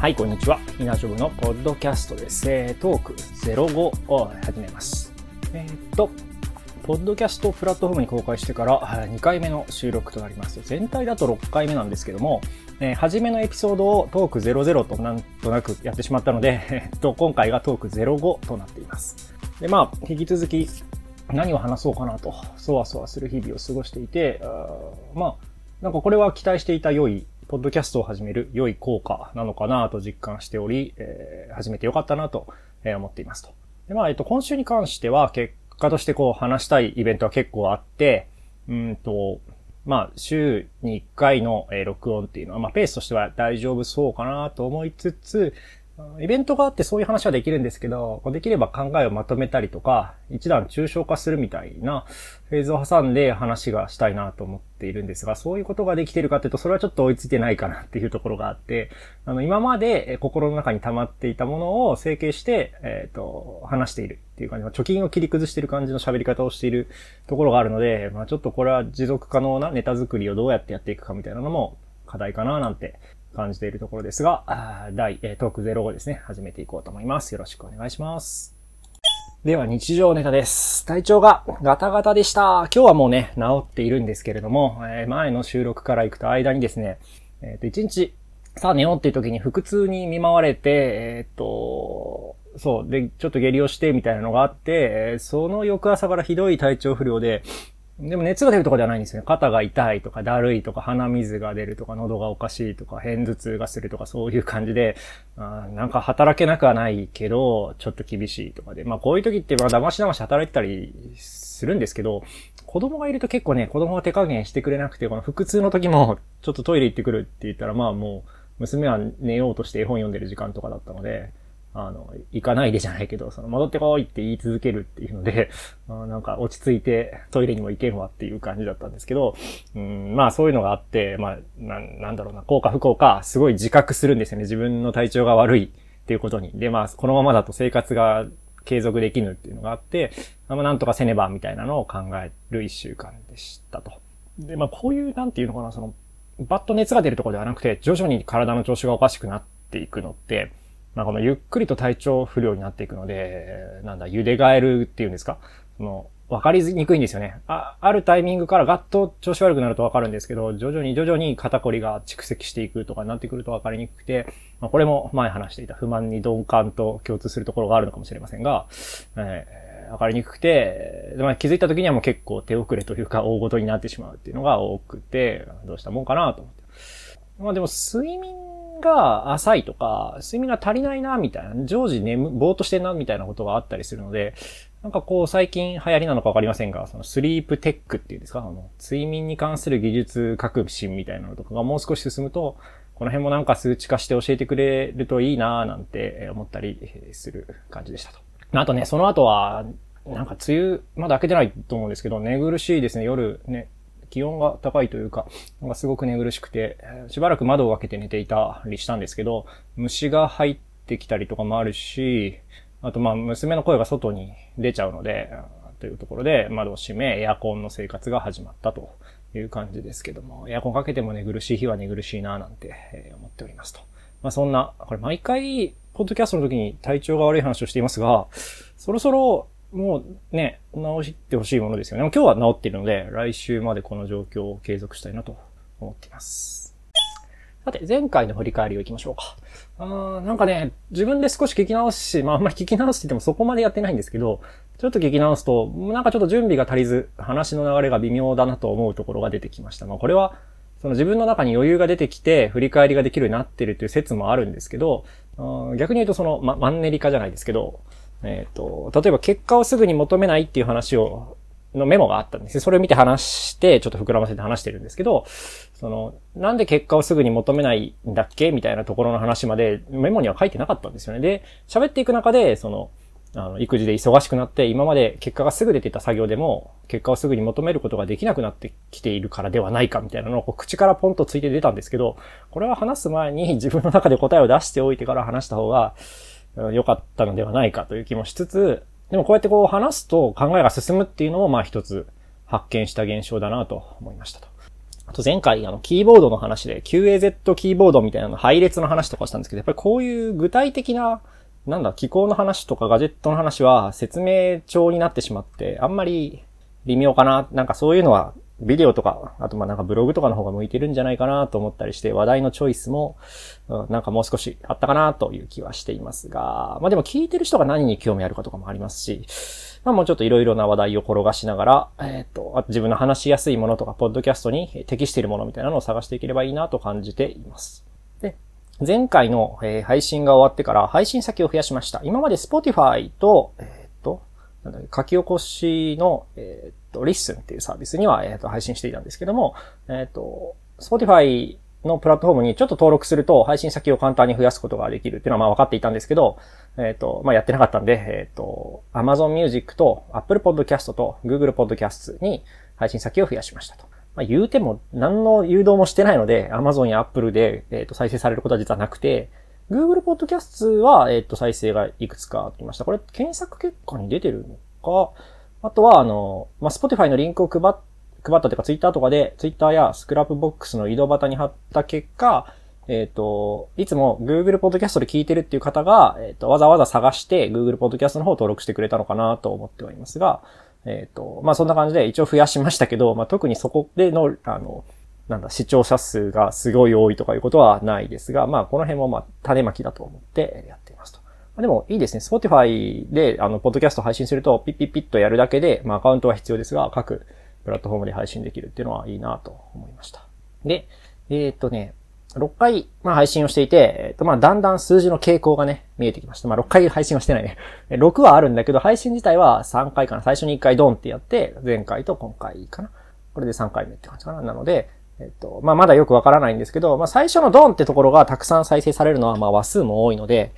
はい、こんにちは。稲ジョブのポッドキャストです。えー、トーク05を始めます。えー、っと、ポッドキャストプラットフォームに公開してから2回目の収録となります。全体だと6回目なんですけども、えー、初めのエピソードをトーク00となんとなくやってしまったので、えっと、今回がトーク05となっています。で、まあ、引き続き何を話そうかなと、そわそわする日々を過ごしていて、あまあ、なんかこれは期待していた良いポッドキャストを始める良い効果なのかなと実感しており、えー、始めて良かったなと思っていますと。で、まあ、えっと、今週に関しては結果としてこう話したいイベントは結構あって、うんと、まあ、週に1回の録音っていうのは、まあ、ペースとしては大丈夫そうかなと思いつつ、イベントがあってそういう話はできるんですけど、できれば考えをまとめたりとか、一段抽象化するみたいなフェーズを挟んで話がしたいなと思っているんですが、そういうことができてるかというと、それはちょっと追いついてないかなっていうところがあって、あの、今まで心の中に溜まっていたものを整形して、えっ、ー、と、話しているっていう感じの、貯金を切り崩している感じの喋り方をしているところがあるので、まあちょっとこれは持続可能なネタ作りをどうやってやっていくかみたいなのも課題かななんて感じているところですが、第、トーク05ですね、始めていこうと思います。よろしくお願いします。では、日常ネタです。体調がガタガタでした。今日はもうね、治っているんですけれども、えー、前の収録から行くと間にですね、えっ、ー、と、1日、さあ寝ようっていう時に腹痛に見舞われて、えっ、ー、と、そう。で、ちょっと下痢をしてみたいなのがあって、その翌朝からひどい体調不良で、でも熱が出るとかではないんですよね。肩が痛いとか、だるいとか、鼻水が出るとか、喉がおかしいとか、偏頭痛がするとか、そういう感じで、あなんか働けなくはないけど、ちょっと厳しいとかで。まあこういう時って、まあ騙し騙し働いてたりするんですけど、子供がいると結構ね、子供が手加減してくれなくて、この腹痛の時も、ちょっとトイレ行ってくるって言ったら、まあもう、娘は寝ようとして絵本読んでる時間とかだったので、あの、行かないでじゃないけど、その、戻ってこいって言い続けるっていうので、あなんか落ち着いてトイレにも行けんわっていう感じだったんですけど、うん、まあそういうのがあって、まあ、ななんだろうな、効果不効果、すごい自覚するんですよね。自分の体調が悪いっていうことに。で、まあ、このままだと生活が継続できぬっていうのがあって、まあ、なんとかせねばみたいなのを考える一週間でしたと。で、まあ、こういう、なんていうのかな、その、バッと熱が出るとこではなくて、徐々に体の調子がおかしくなっていくのって、まあ、このゆっくりと体調不良になっていくので、なんだ、茹でガエルっていうんですか？その、わかりにくいんですよね。あ、あるタイミングからガッと調子悪くなるとわかるんですけど、徐々に徐々に肩こりが蓄積していくとかになってくるとわかりにくくて、まあ、これも前話していた不満に鈍感と共通するところがあるのかもしれませんが、えー、わかりにくくて、まあ、気づいた時にはもう結構手遅れというか大ごとになってしまうっていうのが多くて、どうしたもんかなと思って。まあでも睡眠が浅いとか、睡眠が足りないな、みたいな、常時眠、ぼーっとしてんな、みたいなことがあったりするので、なんかこう最近流行りなのかわかりませんが、そのスリープテックっていうんですか、あの、睡眠に関する技術革新みたいなのとかがもう少し進むと、この辺もなんか数値化して教えてくれるといいなぁなんて思ったりする感じでしたと。あとね、その後は、なんか梅雨、まだ開けてないと思うんですけど、寝苦しいですね、夜ね、気温が高いというか、なんかすごく寝苦しくて、しばらく窓を開けて寝ていたりしたんですけど、虫が入ってきたりとかもあるし、あとまあ娘の声が外に出ちゃうので、というところで窓を閉め、エアコンの生活が始まったという感じですけども、エアコンかけても寝苦しい日は寝苦しいななんて思っておりますと。まあそんな、これ毎回、ポッドキャストの時に体調が悪い話をしていますが、そろそろもうね、直してほしいものですよね。今日は治っているので、来週までこの状況を継続したいなと思っています。さて、前回の振り返りをいきましょうか。あーなんかね、自分で少し聞き直し、まああんまり聞き直しててもそこまでやってないんですけど、ちょっと聞き直すと、なんかちょっと準備が足りず、話の流れが微妙だなと思うところが出てきました。まあこれは、その自分の中に余裕が出てきて、振り返りができるようになってるという説もあるんですけど、逆に言うとその、ま、マンネリ化じゃないですけど、えっ、ー、と、例えば結果をすぐに求めないっていう話を、のメモがあったんですそれを見て話して、ちょっと膨らませて話してるんですけど、その、なんで結果をすぐに求めないんだっけ？みたいなところの話までメモには書いてなかったんですよね。で、喋っていく中で、その、あの、育児で忙しくなって、今まで結果がすぐ出てた作業でも、結果をすぐに求めることができなくなってきているからではないかみたいなのを口からポンとついて出たんですけど、これは話す前に自分の中で答えを出しておいてから話した方が、良かったのではないかという気もしつつ、でもこうやってこう話すと考えが進むっていうのもまあ一つ発見した現象だなと思いましたと。あと前回、あの、キーボードの話で QAZ キーボードみたいなの配列の話とかしたんですけど、やっぱりこういう具体的な、なんだ、機構の話とかガジェットの話は説明帳になってしまって、あんまり微妙かな。なんかそういうのはビデオとか、あとまあなんかブログとかの方が向いてるんじゃないかなと思ったりして、話題のチョイスも、うん、なんかもう少しあったかなという気はしていますが、まあでも聞いてる人が何に興味あるかとかもありますし、まあもうちょっといろいろな話題を転がしながら、えっ、ー、と、自分の話しやすいものとか、ポッドキャストに適しているものみたいなのを探していければいいなと感じています。で、前回の、え、配信が終わってから配信先を増やしました。今まで Spotify と、えっ、ー、と、書き起こしの、えっ、と、Listen っていうサービスには、えっ、と、配信していたんですけども、えっ、と、Spotify のプラットフォームにちょっと登録すると配信先を簡単に増やすことができるっていうのはまあ分かっていたんですけど、えっ、ー、と、まあやってなかったんで、えっ、ー、と、Amazon Music と Apple Podcast と Google Podcast に配信先を増やしましたと。まあ言うても何の誘導もしてないので、Amazon や Apple で、えっ、ー、と再生されることは実はなくて、Google Podcast は、えっ、と、再生がいくつかありました。これ検索結果に出てるのか、あとは、あの、まあ、Spotify のリンクを配っ配ったというか、ツイッターとかで、ツイッターや Scrapbox の井戸端に貼った結果、えっ、ー、と、いつも Google Podcast で聞いてるっていう方が、えっ、ー、と、わざわざ探して Google Podcast の方を登録してくれたのかなと思ってはいますが、えっ、ー、と、まあ、そんな感じで一応増やしましたけど、まあ、特にそこでの、あの、なんだ、視聴者数がすごい多いとかいうことはないですが、まあ、この辺もまあ、種まきだと思ってやっていますと。でもいいですね。Spotify で、あの、ポッドキャスト配信すると、ピッピッピッとやるだけで、まあ、アカウントは必要ですが、各プラットフォームで配信できるっていうのはいいなと思いました。で、えー、っとね、6回、まあ、配信をしていて、えっと、まあ、だんだん数字の傾向がね、見えてきました。まあ、6回配信はしてないね。6はあるんだけど、配信自体は3回かな。最初に1回ドンってやって、前回と今回かな。これで3回目って感じかな。なので、えっと、まあ、まだよくわからないんですけど、まあ、最初のドンってところがたくさん再生されるのは、まあ、話数も多いので、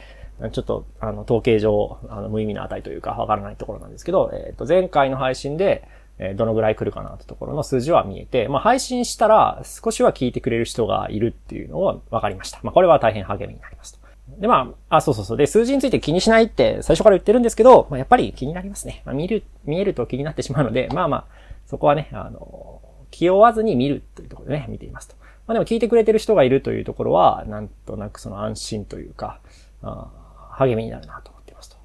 ちょっと、あの、統計上、あの、無意味な値というか、わからないところなんですけど、えっと、前回の配信で、えどのぐらい来るかなってところの数字は見えて、まあ、配信したら少しは聞いてくれる人がいるっていうのは分かりました。まあ、これは大変励みになりますと。で、まあ、あ、そうそうそう。で、数字について気にしないって最初から言ってるんですけど、まあ、やっぱり気になりますね。まあ、見る、見えると気になってしまうので、まあまあ、そこはね、あの、気負わずに見るというところでね、見ていますと。まあでも聞いてくれてる人がいるというところは、なんとなくその安心というか、あ励みになるなと思ってますと。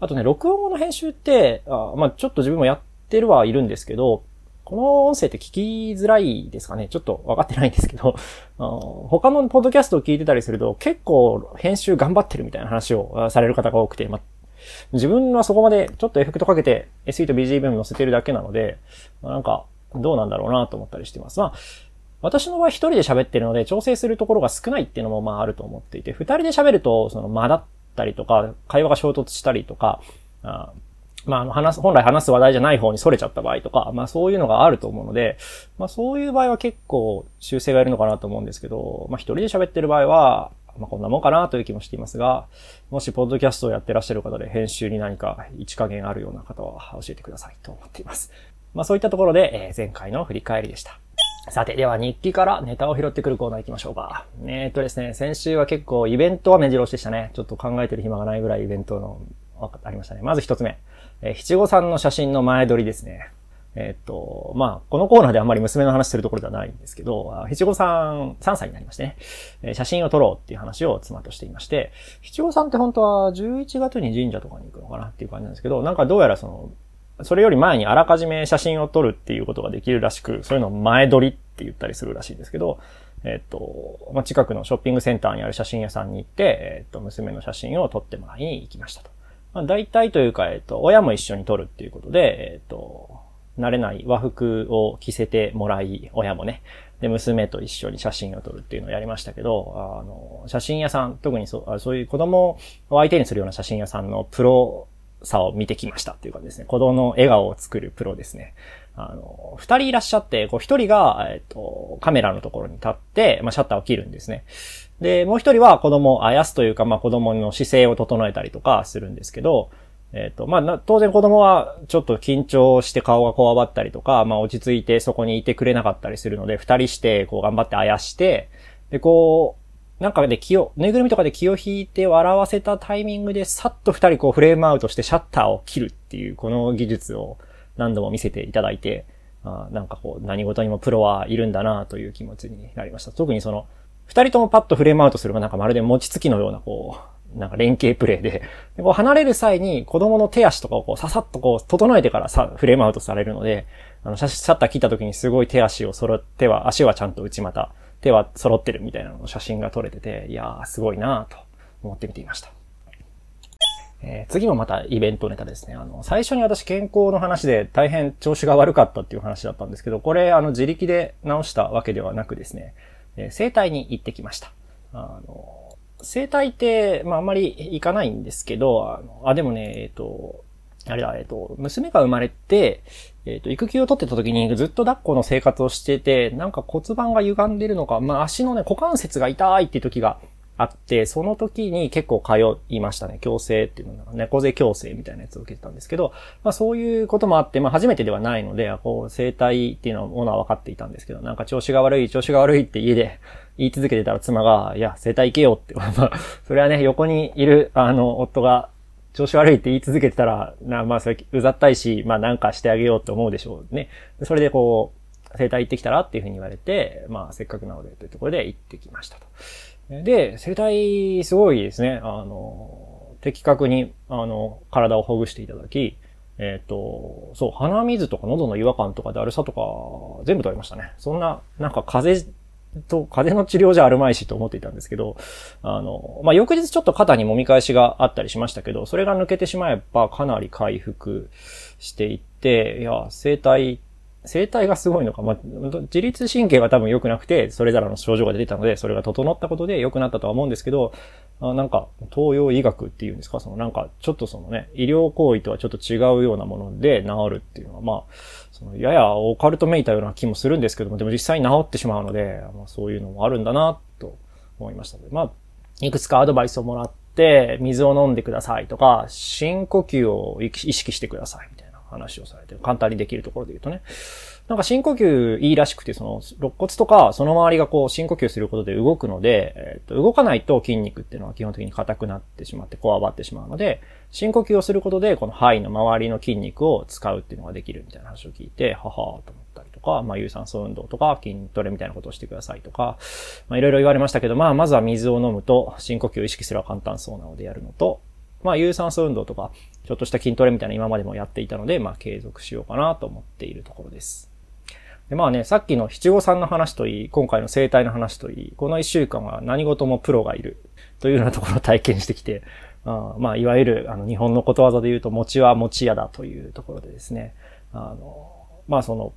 あとね、録音後の編集って、あまあちょっと自分もやってるはいるんですけど、この音声って聞きづらいですかねちょっと分かってないんですけど、他のポッドキャストを聞いてたりすると結構編集頑張ってるみたいな話をされる方が多くて、ま自分はそこまでちょっとエフェクトかけて SE と BGM 載せてるだけなので、まなんかどうなんだろうなと思ったりしてます。まあ、私の場合一人で喋ってるので調整するところが少ないっていうのもまああると思っていて、二人で喋るとその間だったりとか、会話が衝突したりとか、あまあ、の、話す、本来話す話題じゃない方に逸れちゃった場合とか、まあそういうのがあると思うので、まあそういう場合は結構修正がいるのかなと思うんですけど、まあ一人で喋ってる場合は、まあこんなもんかなという気もしていますが、もしポッドキャストをやってらっしゃる方で編集に何か一加減あるような方は教えてくださいと思っています。まあそういったところで、えー、前回の振り返りでした。さて、では日記からネタを拾ってくるコーナー行きましょうか。えー、っとですね、先週は結構イベントは目白押しでしたね。ちょっと考えてる暇がないぐらいイベントのありましたね。まず一つ目。えー、七五三の写真の前撮りですね。え、っと、まあ、このコーナーであんまり娘の話するところではないんですけど、七五三、3歳になりましてね、えー、写真を撮ろうっていう話を妻としていまして、七五三って本当は11月に神社とかに行くのかなっていう感じなんですけど、なんかどうやらその、それより前にあらかじめ写真を撮るっていうことができるらしく、そういうのを前撮りって言ったりするらしいんですけど、えっと、まあ、近くのショッピングセンターにある写真屋さんに行って、えっと、娘の写真を撮ってもらいに行きましたと。まあ、大体というか、えっと、親も一緒に撮るっていうことで、えっと、慣れない和服を着せてもらい、親もね、で、娘と一緒に写真を撮るっていうのをやりましたけど、あの、写真屋さん、特にそうそういう子供を相手にするような写真屋さんのプロさを見てきましたっていうかですね、子供の笑顔を作るプロですね。あの、二人いらっしゃって、こう一人が、えっと、カメラのところに立って、まあ、シャッターを切るんですね。で、もう一人は子供をあやすというか、まあ、子供の姿勢を整えたりとかするんですけど、えっ、と、まあ、当然子供はちょっと緊張して顔がこわばったりとか、まあ、落ち着いてそこにいてくれなかったりするので、二人して、こう頑張ってあやして、で、こう、なんかで気を、ぬいぐるみとかで気を引いて笑わせたタイミングで、さっと二人こうフレームアウトしてシャッターを切るっていう、この技術を何度も見せていただいて、あなんかこう、何事にもプロはいるんだなという気持ちになりました。特にその、二人ともパッとフレームアウトするがなんかまるで餅つきのようなこう、なんか連携プレイで、でこう離れる際に子供の手足とかをこうささっとこう整えてからさ、フレームアウトされるので、あの、シャッター切った時にすごい手足を揃って、は、足はちゃんと内股、手は揃ってるみたいなの写真が撮れてて、いやー、すごいなーと思って見ていました。えー、次もまたイベントネタですね。あの、最初に私健康の話で大変調子が悪かったっていう話だったんですけど、これ、あの、自力で治したわけではなくですね、えー、生体に行ってきました。あの、生体って、まあ、あんまり行かないんですけど、あの、あ、でもね、えっ、ー、と、あれだ、えっ、と、娘が生まれて、えっ、と、育休を取ってた時にずっと抱っこの生活をしてて、なんか骨盤が歪んでるのか、まあ、足のね、股関節が痛いっていう時があって、その時に結構通いましたね。矯正っていうのが、猫背矯正みたいなやつを受けてたんですけど、まあそういうこともあって、まあ初めてではないので、こう、生体っていうのはものは分かっていたんですけど、なんか調子が悪い、調子が悪いって家で言い続けてたら妻が、いや、生体行けよって、まあ、それはね、横にいる、あの、夫が、調子悪いって言い続けてたら、なまあそれ、うざったいし、まあなんかしてあげようって思うでしょうね。それでこう、生体行ってきたらっていうふうに言われて、まあせっかくなのでというところで行ってきましたと。で、生体すごいですね。あの、的確に、あの、体をほぐしていただき、えっ、ー、と、そう、鼻水とか喉の違和感とかだるさとか、全部取れましたね。そんな、なんか風邪と、風邪の治療じゃあるまいしと思っていたんですけど、あの、まあ、翌日ちょっと肩に揉み返しがあったりしましたけど、それが抜けてしまえばかなり回復していって、いや、生体生体がすごいのか、まあ、自律神経が多分良くなくて、それぞれの症状が出てたので、それが整ったことで良くなったとは思うんですけど、あなんか、東洋医学っていうんですか、そのなんか、ちょっとそのね、医療行為とはちょっと違うようなもので治るっていうのは、まあ、そのややオカルトめいたような気もするんですけども、でも実際に治ってしまうので、まあ、そういうのもあるんだな、と思いましたので、まあ、いくつかアドバイスをもらって、水を飲んでくださいとか、深呼吸を意識してください。話をされてる、簡単にできるところで言うとね。なんか深呼吸いいらしくて、その、肋骨とか、その周りがこう、深呼吸することで動くので、えっ、と、動かないと筋肉っていうのは基本的に硬くなってしまって、こわばってしまうので、深呼吸をすることで、この肺の周りの筋肉を使うっていうのができるみたいな話を聞いて、ははーと思ったりとか、まあ、有酸素運動とか、筋トレみたいなことをしてくださいとか、まあ、いろいろ言われましたけど、まあ、まずは水を飲むと、深呼吸を意識すれば簡単そうなのでやるのと、まあ、有酸素運動とか、ちょっとした筋トレみたいな今までもやっていたので、まあ、継続しようかなと思っているところです。で、まあね、さっきの七五三の話といい、今回の生態の話といい、この一週間は何事もプロがいるというようなところを体験してきて、あまあ、いわゆる、あの、日本のことわざで言うと、餅は餅屋だというところでですね、あの、まあその、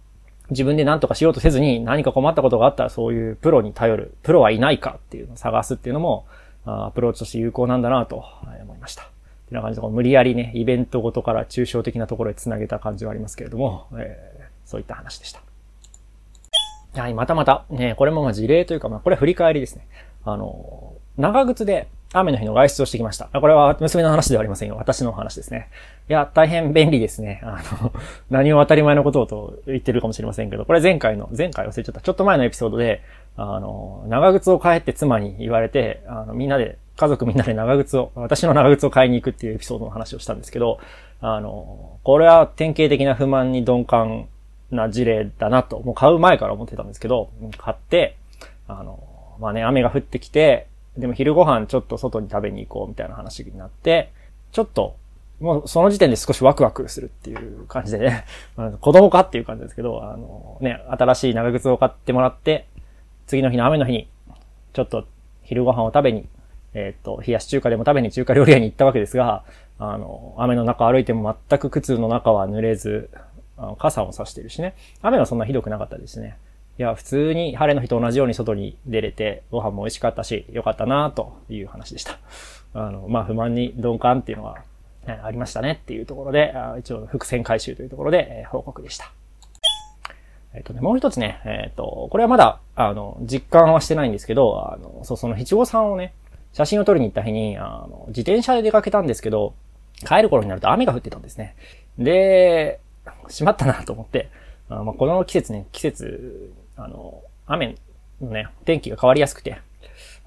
自分で何とかしようとせずに何か困ったことがあったらそういうプロに頼る、プロはいないかっていうのを探すっていうのも、アプローチとして有効なんだなと思いました。てな感じで、無理やりね、イベントごとから抽象的なところへ繋げた感じはありますけれども、えー、そういった話でした。はい、またまた、ね、これもま事例というか、まあこれは振り返りですね。あの、長靴で雨の日の外出をしてきました。これは娘の話ではありませんよ。私の話ですね。いや、大変便利ですね。あの、何を当たり前のことをと言ってるかもしれませんけど、これ前回の、前回忘れちゃった。ちょっと前のエピソードで、あの、長靴を買えって妻に言われて、あの、みんなで、家族みんなで長靴を、私の長靴を買いに行くっていうエピソードの話をしたんですけど、あの、これは典型的な不満に鈍感な事例だなと、もう買う前から思ってたんですけど、買って、あの、まあね、雨が降ってきて、でも昼ご飯ちょっと外に食べに行こうみたいな話になって、ちょっと、もうその時点で少しワクワクするっていう感じでね、子供かっていう感じですけど、あのね、新しい長靴を買ってもらって、次の日の雨の日に、ちょっと昼ご飯を食べに、えっ、ー、と、冷やし中華でも食べに中華料理屋に行ったわけですが、あの、雨の中歩いても全く靴の中は濡れず、傘を差してるしね。雨はそんなひどくなかったですね。いや、普通に晴れの日と同じように外に出れて、ご飯も美味しかったし、よかったなという話でした。あの、まあ、不満に鈍感っていうのは、ね、ありましたねっていうところで、一応伏線回収というところで、えー、報告でした。えっ、とね、もう一つね、えっ、ー、と、これはまだ、あの、実感はしてないんですけど、あの、そう、その七五三をね、写真を撮りに行った日に、あの、自転車で出かけたんですけど、帰る頃になると雨が降ってたんですね。で、しまったなと思って、あまあ、この季節ね、季節、あの、雨のね、天気が変わりやすくて、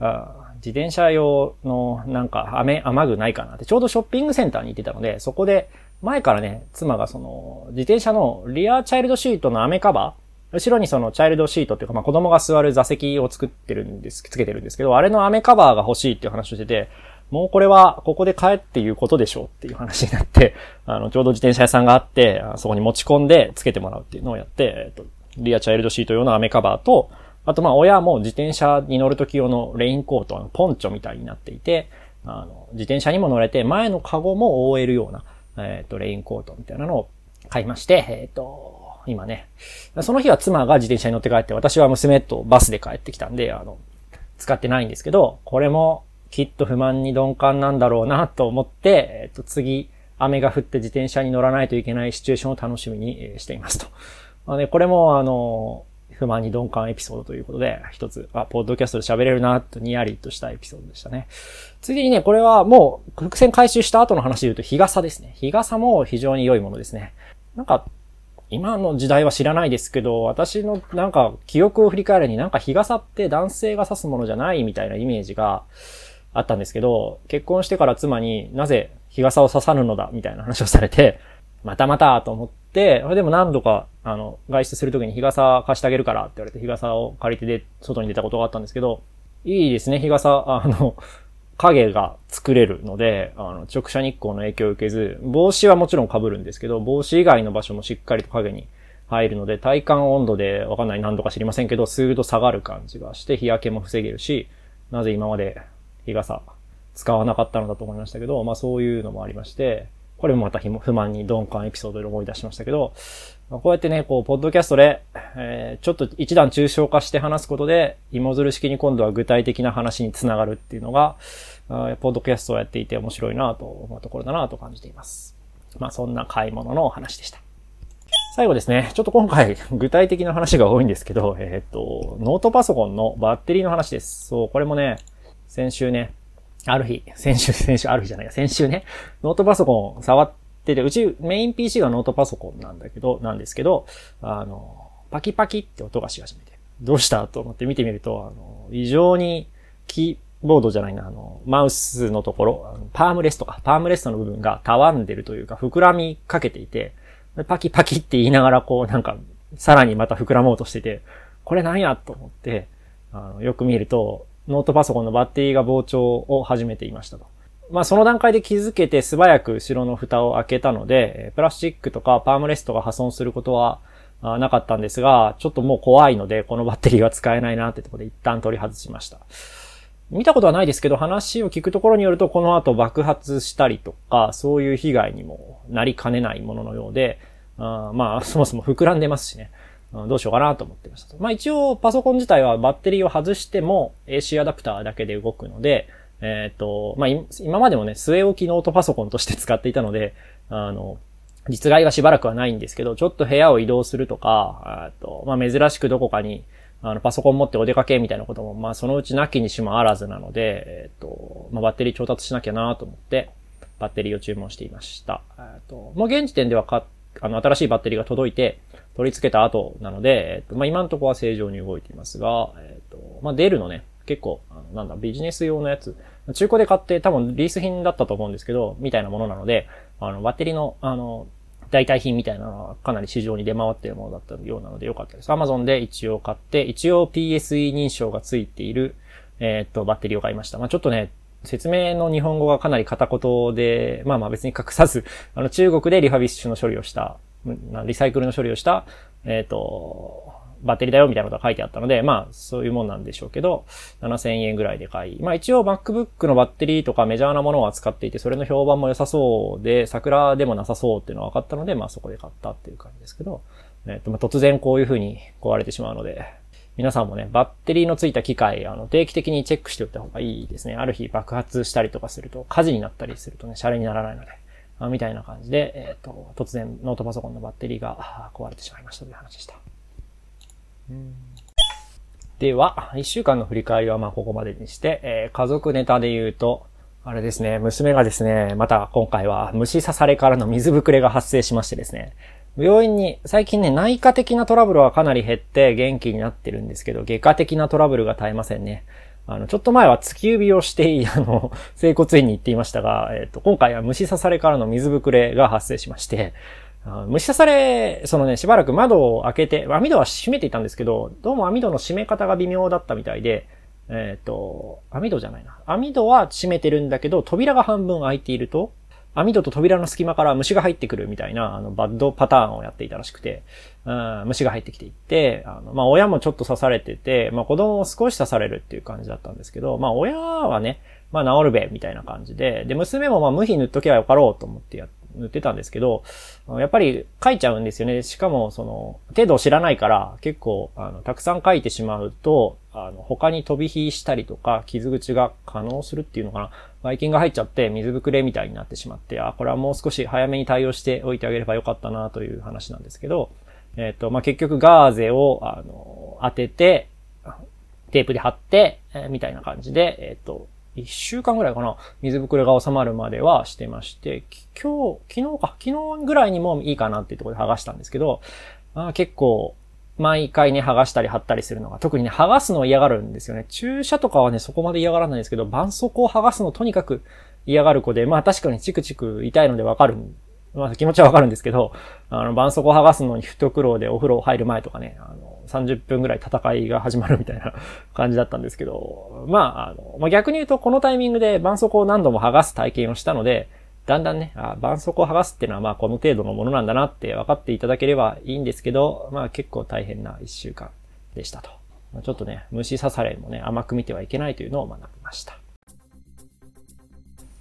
あ自転車用のなんか雨、雨具ないかなって、ちょうどショッピングセンターに行ってたので、そこで前からね、妻がその、自転車のリアチャイルドシートのアメカバー、後ろにそのチャイルドシートっていうか、まあ子供が座る座席を作ってるんです、つけてるんですけど、あれのアメカバーが欲しいっていう話をしてて、もうこれはここで買えっていうことでしょうっていう話になって、あの、ちょうど自転車屋さんがあって、そこに持ち込んでつけてもらうっていうのをやって、えっと、リアチャイルドシート用のアメカバーと、あとまあ親も自転車に乗るとき用のレインコート、のポンチョみたいになっていて、あの、自転車にも乗れて、前のカゴも覆えるような、えっ、と、レインコートみたいなのを買いまして、えっ、と、今ね、その日は妻が自転車に乗って帰って、私は娘とバスで帰ってきたんで、あの、使ってないんですけど、これもきっと不満に鈍感なんだろうなと思って、えっ、と、次、雨が降って自転車に乗らないといけないシチュエーションを楽しみにしていますと。まあね、これもあの、不満に鈍感エピソードということで、一つ、あ、ポッドキャストで喋れるな、とにやりとしたエピソードでしたね。ついでにね、これはもう、伏線回収した後の話で言うと、日傘ですね。日傘も非常に良いものですね。なんか、今の時代は知らないですけど、私のなんか記憶を振り返るになんか日傘って男性が差すものじゃないみたいなイメージがあったんですけど、結婚してから妻になぜ日傘を刺さるのだみたいな話をされて、またまたと思って、それでも何度か、あの、外出するときに日傘貸してあげるからって言われて日傘を借りてで、外に出たことがあったんですけど、いいですね、日傘、あの、影が作れるので、あの、直射日光の影響を受けず、帽子はもちろん被るんですけど、帽子以外の場所もしっかりと影に入るので、体感温度でわかんない何度か知りませんけど、数度下がる感じがして、日焼けも防げるし、なぜ今まで日傘使わなかったのだと思いましたけど、まあそういうのもありまして、これもまた不満に鈍感エピソードで思い出しましたけど、こうやってね、こう、ポッドキャストで、えー、ちょっと一段抽象化して話すことで、芋づる式に今度は具体的な話につながるっていうのが、あポッドキャストをやっていて面白いなと思うところだなと感じています。まあそんな買い物のお話でした。最後ですね、ちょっと今回 具体的な話が多いんですけど、えっ、と、ノートパソコンのバッテリーの話です。そう、これもね、先週ね、ある日、先週、先週、ある日じゃないや、先週ね、ノートパソコン触ってて、うちメイン PC がノートパソコンなんだけど、なんですけど、あの、パキパキって音がし始めて、どうしたと思って見てみると、あの、異常にキーボードじゃないな、あの、マウスのところ、パームレスとか、パームレストの部分がたわんでるというか、膨らみかけていて、パキパキって言いながらこう、なんか、さらにまた膨らもうとしてて、これなんやと思って、あの、よく見ると、ノートパソコンのバッテリーが膨張を始めていましたと。まあその段階で気づけて素早く後ろの蓋を開けたので、プラスチックとかパームレストが破損することはなかったんですが、ちょっともう怖いので、このバッテリーは使えないなってところで一旦取り外しました。見たことはないですけど、話を聞くところによると、この後爆発したりとか、そういう被害にもなりかねないもののようで、あまあ、そもそも膨らんでますしね。どうしようかなと思ってました。まあ一応パソコン自体はバッテリーを外しても AC アダプターだけで動くので、えっ、ー、と、まあ今までもね、据え置きノートパソコンとして使っていたので、あの、実害がしばらくはないんですけど、ちょっと部屋を移動するとか、とまあ珍しくどこかにあの、パソコン持ってお出かけみたいなことも、まあそのうちなきにしもあらずなので、えっ、ー、と、まあバッテリー調達しなきゃなと思って、バッテリーを注文していました。えっ、と、もう現時点ではか、あの、新しいバッテリーが届いて、取り付けた後なので、えっと、まあ、今のところは正常に動いていますが、えっと、まあ、デルのね、結構、あのなんだ、ビジネス用のやつ、中古で買って多分リース品だったと思うんですけど、みたいなものなので、あの、バッテリーの、あの、代替品みたいなのはかなり市場に出回っているものだったようなのでよかったです。Amazon で一応買って、一応 PSE 認証がついている、えっと、バッテリーを買いました。まあ、ちょっとね、説明の日本語がかなり片言で、まあまあ別に隠さず、あの中国でリファビッシュの処理をしたリサイクルの処理をした、えっ、と、バッテリーだよみたいなことが書いてあったので、まあ、そういうもんなんでしょうけど、7000円ぐらいで買い。まあ一応 MacBook のバッテリーとかメジャーなものを扱っていて、それの評判も良さそうで、桜でもなさそうっていうのは分かったので、まあそこで買ったっていう感じですけど、えっ、と、まあ突然こういう風に壊れてしまうので、皆さんもね、バッテリーのついた機械、あの、定期的にチェックしておいた方がいいですね。ある日爆発したりとかすると、火事になったりするとね、シャレにならないので。みたいな感じで、えっ、ー、と、突然ノートパソコンのバッテリーが壊れてしまいましたという話でした。では、一週間の振り返りはまあここまでにして、えー、家族ネタで言うと、あれですね、娘がですね、また今回は虫刺されからの水ぶくれが発生しましてですね、病院に、最近ね、内科的なトラブルはかなり減って元気になってるんですけど、外科的なトラブルが絶えませんね。あの、ちょっと前は突き指をして、あの、整骨院に行っていましたが、えっ、と、今回は虫刺されからの水ぶくれが発生しまして、虫刺され、そのね、しばらく窓を開けて、網戸は閉めていたんですけど、どうも網戸の閉め方が微妙だったみたいで、えっ、と、網戸じゃないな。網戸は閉めてるんだけど、扉が半分開いていると、網戸と扉の隙間から虫が入ってくるみたいな、あの、バッドパターンをやっていたらしくて、うん、虫が入ってきていって、あの、まあ、親もちょっと刺されてて、まあ、子供も少し刺されるっていう感じだったんですけど、まあ、親はね、まあ、治るべ、みたいな感じで、で、娘もまあ、無比塗っとけばよかろうと思ってやっ、塗ってたんですけど、やっぱり書いちゃうんですよね。しかも、その、程度を知らないから、結構、あの、たくさん書いてしまうと、あの、他に飛び火したりとか、傷口が可能するっていうのかな。バイキンが入っちゃって水ぶくれみたいになってしまって、あ、これはもう少し早めに対応しておいてあげればよかったなという話なんですけど、えっ、ー、と、まあ、結局ガーゼを、あの、当てて、テープで貼って、えー、みたいな感じで、えっ、ー、と、一週間ぐらいかな、水ぶくれが収まるまではしてまして、今日、昨日か、昨日ぐらいにもいいかなっていうところで剥がしたんですけど、あ結構、毎回ね、剥がしたり貼ったりするのが、特にね、剥がすのを嫌がるんですよね。注射とかはね、そこまで嫌がらないんですけど、絆創膏を剥がすのとにかく嫌がる子で、まあ確かにチクチク痛いのでわかる。まあ気持ちはわかるんですけど、あの、絆創膏を剥がすのに一苦労でお風呂入る前とかね、30分ぐらい戦いが始まるみたいな感じだったんですけど、まあ、あの、まあ逆に言うとこのタイミングで絆創膏を何度も剥がす体験をしたので、だんだんね、あ、絆創膏を剥がすっていうのはまあこの程度のものなんだなって分かっていただければいいんですけど、まあ結構大変な一週間でしたと。ちょっとね、虫刺されもね、甘く見てはいけないというのを学びました。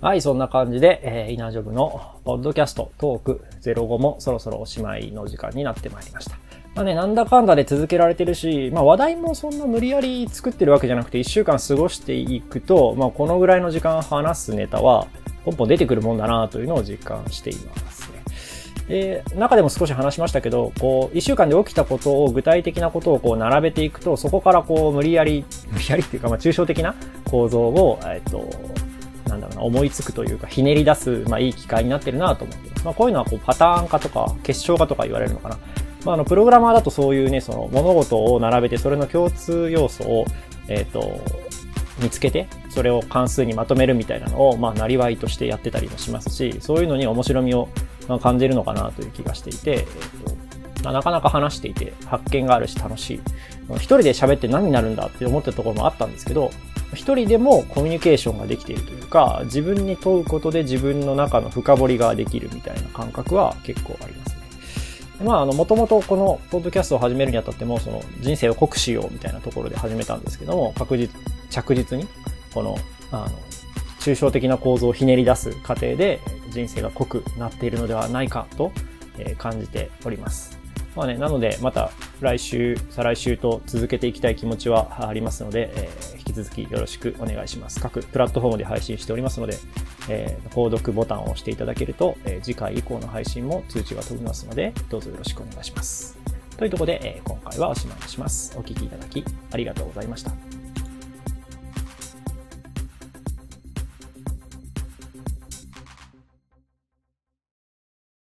はい、そんな感じで、えー、イナジョブのポッドキャストトーク05もそろそろおしまいの時間になってまいりました。まあね、なんだかんだで続けられてるし、まあ話題もそんな無理やり作ってるわけじゃなくて、一週間過ごしていくと、まあこのぐらいの時間話すネタは、ポンポン出てくるもんだなというのを実感していますね。で、中でも少し話しましたけど、こう、一週間で起きたことを、具体的なことをこう並べていくと、そこからこう、無理やり、無理やりっていうか、まあ、抽象的な構造を、えっと、なんだろうな、思いつくというか、ひねり出す、まあ、いい機会になってるなと思ってます。まあ、こういうのは、こう、パターン化とか、結晶化とか言われるのかな。まあ、あの、プログラマーだとそういうね、その、物事を並べて、それの共通要素を、えっ、と、見つけて、それを関数にまとめるみたいなのを、まあ、なりわいとしてやってたりもしますし、そういうのに面白みを感じるのかなという気がしていて、えっとまあ、なかなか話していて発見があるし楽しい。一人で喋って何になるんだって思ってたところもあったんですけど、一人でもコミュニケーションができているというか、自分に問うことで自分の中の深掘りができるみたいな感覚は結構あります。まあ、あの、もともとこのポッドキャストを始めるにあたっても、その人生を濃くしようみたいなところで始めたんですけども、確実、着実に、この、あの、抽象的な構造をひねり出す過程で人生が濃くなっているのではないかと感じております。まあね、なのでまた来週、再来週と続けていきたい気持ちはありますので、えー、引き続きよろしくお願いします。各プラットフォームで配信しておりますので、えー、購読ボタンを押していただけると、えー、次回以降の配信も通知が飛びますので、どうぞよろしくお願いします。というところで、えー、今回はおしまいにします。お聴きいただきありがとうございました。